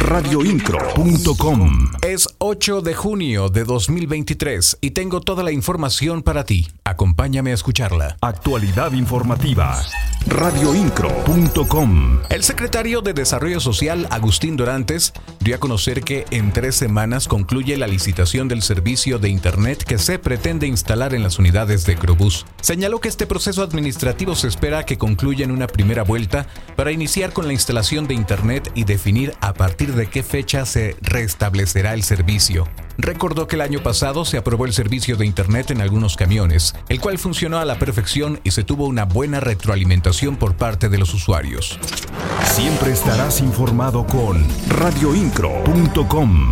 Radioincro.com Es 8 de junio de 2023 y tengo toda la información para ti. Acompáñame a escucharla. Actualidad informativa. Radioincro.com El secretario de Desarrollo Social, Agustín Dorantes, dio a conocer que en tres semanas concluye la licitación del servicio de Internet que se pretende instalar en las unidades de Crobús. Señaló que este proceso administrativo se espera que concluya en una primera vuelta para iniciar con la instalación de Internet y definir a partir de qué fecha se restablecerá el servicio. Recordó que el año pasado se aprobó el servicio de Internet en algunos camiones, el cual funcionó a la perfección y se tuvo una buena retroalimentación por parte de los usuarios. Siempre estarás informado con radioincro.com.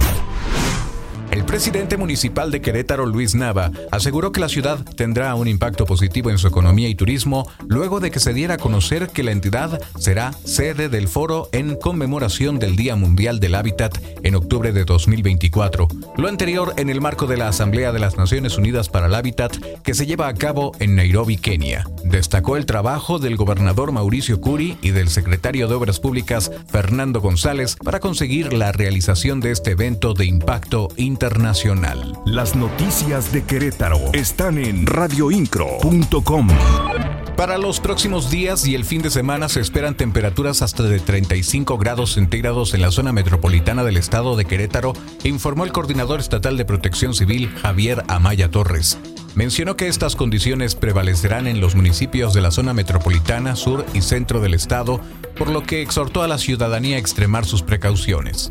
Presidente municipal de Querétaro, Luis Nava, aseguró que la ciudad tendrá un impacto positivo en su economía y turismo luego de que se diera a conocer que la entidad será sede del foro en conmemoración del Día Mundial del Hábitat en octubre de 2024. Lo anterior en el marco de la Asamblea de las Naciones Unidas para el Hábitat que se lleva a cabo en Nairobi, Kenia. Destacó el trabajo del gobernador Mauricio Curi y del secretario de Obras Públicas Fernando González para conseguir la realización de este evento de impacto internacional. Las noticias de Querétaro están en radioincro.com. Para los próximos días y el fin de semana se esperan temperaturas hasta de 35 grados centígrados en la zona metropolitana del estado de Querétaro, informó el coordinador estatal de protección civil Javier Amaya Torres. Mencionó que estas condiciones prevalecerán en los municipios de la zona metropolitana, sur y centro del estado, por lo que exhortó a la ciudadanía a extremar sus precauciones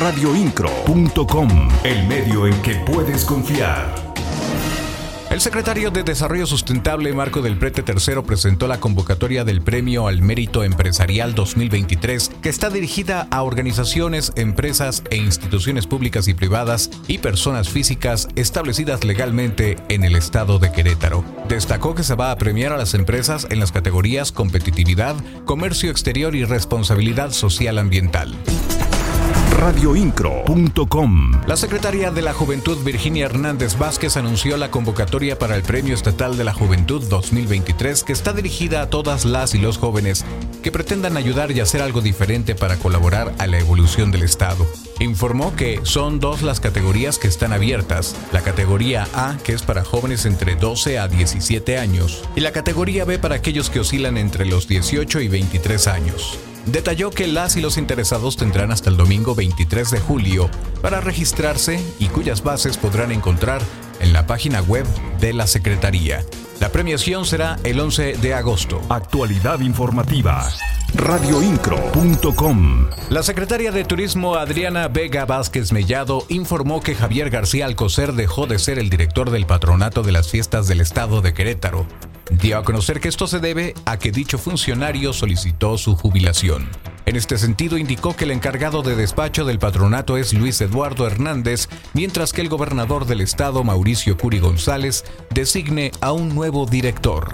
radioincro.com, el medio en que puedes confiar. El secretario de Desarrollo Sustentable Marco del Prete III presentó la convocatoria del Premio al Mérito Empresarial 2023, que está dirigida a organizaciones, empresas e instituciones públicas y privadas y personas físicas establecidas legalmente en el estado de Querétaro. Destacó que se va a premiar a las empresas en las categorías competitividad, comercio exterior y responsabilidad social ambiental radioincro.com. La secretaria de la Juventud Virginia Hernández Vázquez anunció la convocatoria para el Premio Estatal de la Juventud 2023 que está dirigida a todas las y los jóvenes que pretendan ayudar y hacer algo diferente para colaborar a la evolución del Estado. Informó que son dos las categorías que están abiertas, la categoría A que es para jóvenes entre 12 a 17 años y la categoría B para aquellos que oscilan entre los 18 y 23 años. Detalló que las y los interesados tendrán hasta el domingo 23 de julio para registrarse y cuyas bases podrán encontrar en la página web de la Secretaría. La premiación será el 11 de agosto. Actualidad informativa. Radioincro.com La secretaria de Turismo Adriana Vega Vázquez Mellado informó que Javier García Alcocer dejó de ser el director del patronato de las fiestas del estado de Querétaro dio a conocer que esto se debe a que dicho funcionario solicitó su jubilación. En este sentido, indicó que el encargado de despacho del patronato es Luis Eduardo Hernández, mientras que el gobernador del estado, Mauricio Curi González, designe a un nuevo director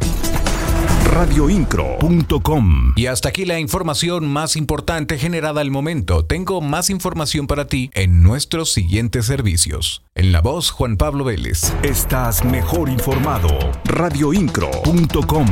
radioincro.com. Y hasta aquí la información más importante generada al momento. Tengo más información para ti en nuestros siguientes servicios. En la voz Juan Pablo Vélez. Estás mejor informado. radioincro.com.